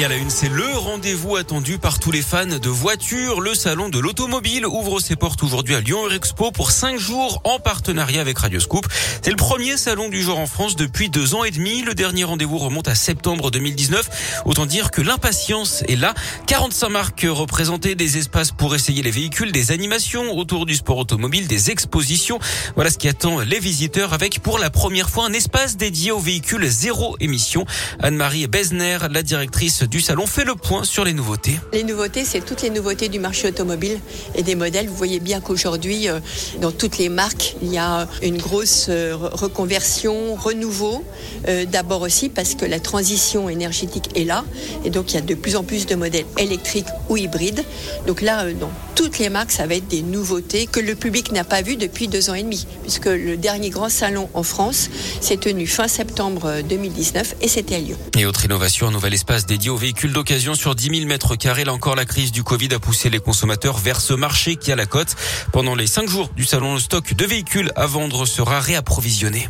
Et à la une, c'est le rendez-vous attendu par tous les fans de voitures. Le salon de l'automobile ouvre ses portes aujourd'hui à Lyon Expo pour cinq jours en partenariat avec Radioscoop. C'est le premier salon du genre en France depuis deux ans et demi. Le dernier rendez-vous remonte à septembre 2019. Autant dire que l'impatience est là. 45 marques représentées, des espaces pour essayer les véhicules, des animations autour du sport automobile, des expositions. Voilà ce qui attend les visiteurs avec pour la première fois un espace dédié aux véhicules zéro émission. Anne-Marie Besner, la directrice du salon fait le point sur les nouveautés. Les nouveautés, c'est toutes les nouveautés du marché automobile et des modèles. Vous voyez bien qu'aujourd'hui, euh, dans toutes les marques, il y a une grosse euh, reconversion, renouveau. Euh, d'abord aussi parce que la transition énergétique est là et donc il y a de plus en plus de modèles électriques ou hybrides. Donc là, dans toutes les marques, ça va être des nouveautés que le public n'a pas vues depuis deux ans et demi, puisque le dernier grand salon en France s'est tenu fin septembre 2019 et c'était à Lyon. Et autre innovation, un nouvel espace dédié aux véhicules d'occasion sur 10 000 mètres carrés. Là encore, la crise du Covid a poussé les consommateurs vers ce marché qui a la cote. Pendant les cinq jours du salon, le stock de véhicules à vendre sera réapprovisionné.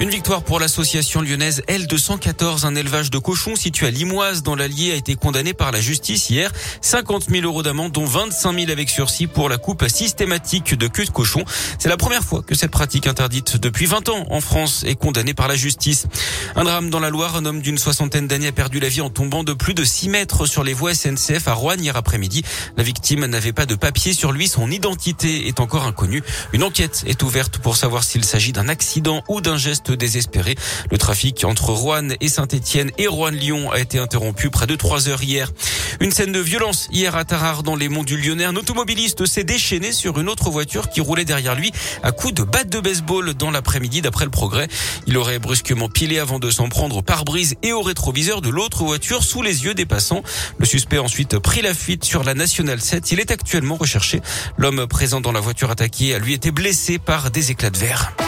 Une victoire pour l'association lyonnaise L214, un élevage de cochons situé à Limoise dans l'Allier a été condamné par la justice hier. 50 000 euros d'amende dont 25 000 avec sursis pour la coupe systématique de queue de cochon. C'est la première fois que cette pratique interdite depuis 20 ans en France est condamnée par la justice. Un drame dans la Loire, un homme d'une soixantaine d'années a perdu la vie en tombant de plus de 6 mètres sur les voies SNCF à Rouen hier après-midi. La victime n'avait pas de papier sur lui, son identité est encore inconnue. Une enquête est ouverte pour savoir s'il s'agit d'un accident ou d'un geste désespéré. Le trafic entre Rouen et Saint-Etienne et Rouen-Lyon a été interrompu près de trois heures hier. Une scène de violence hier à Tarare dans les monts du Lyonnais. Un automobiliste s'est déchaîné sur une autre voiture qui roulait derrière lui à coups de batte de baseball dans l'après-midi d'après le progrès. Il aurait brusquement pilé avant de s'en prendre au pare-brise et au rétroviseur de l'autre voiture sous les yeux des passants. Le suspect a ensuite pris la fuite sur la Nationale 7. Il est actuellement recherché. L'homme présent dans la voiture attaquée a lui été blessé par des éclats de verre.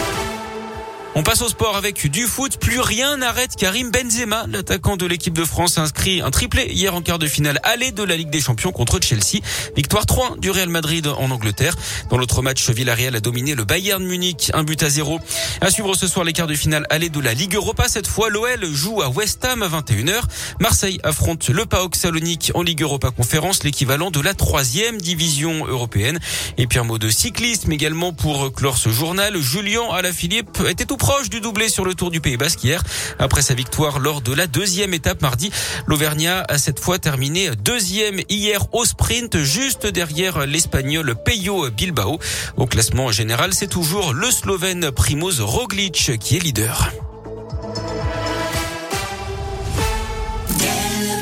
On passe au sport avec du foot. Plus rien n'arrête Karim Benzema. L'attaquant de l'équipe de France a inscrit un triplé hier en quart de finale aller de la Ligue des Champions contre Chelsea. Victoire 3 du Real Madrid en Angleterre. Dans l'autre match, Villarreal a dominé le Bayern Munich, un but à zéro. À suivre ce soir les quarts de finale aller de la Ligue Europa. Cette fois, l'OL joue à West Ham à 21h. Marseille affronte le PAOK Salonique en Ligue Europa Conférence, l'équivalent de la troisième division européenne. Et puis un mot de cyclisme également pour clore ce journal. Julien Alaphilippe était tout proche du doublé sur le Tour du Pays Basque hier. Après sa victoire lors de la deuxième étape mardi, l'Auvergnat a cette fois terminé deuxième hier au sprint, juste derrière l'Espagnol Peyo Bilbao. Au classement général, c'est toujours le Slovène Primoz Roglic qui est leader.